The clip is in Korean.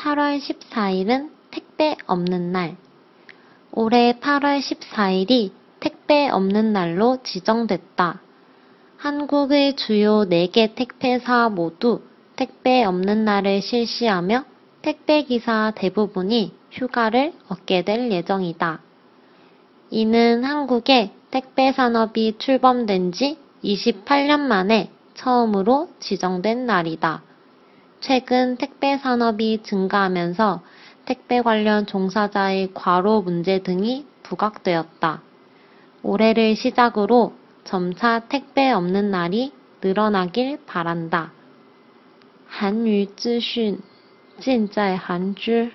8월 14일은 택배 없는 날. 올해 8월 14일이 택배 없는 날로 지정됐다. 한국의 주요 4개 택배사 모두 택배 없는 날을 실시하며 택배기사 대부분이 휴가를 얻게 될 예정이다. 이는 한국의 택배 산업이 출범된 지 28년 만에 처음으로 지정된 날이다. 최근 택배 산업이 증가하면서 택배 관련 종사자의 과로 문제 등이 부각되었다. 올해를 시작으로 점차 택배 없는 날이 늘어나길 바란다. 韩语资讯尽在韩知。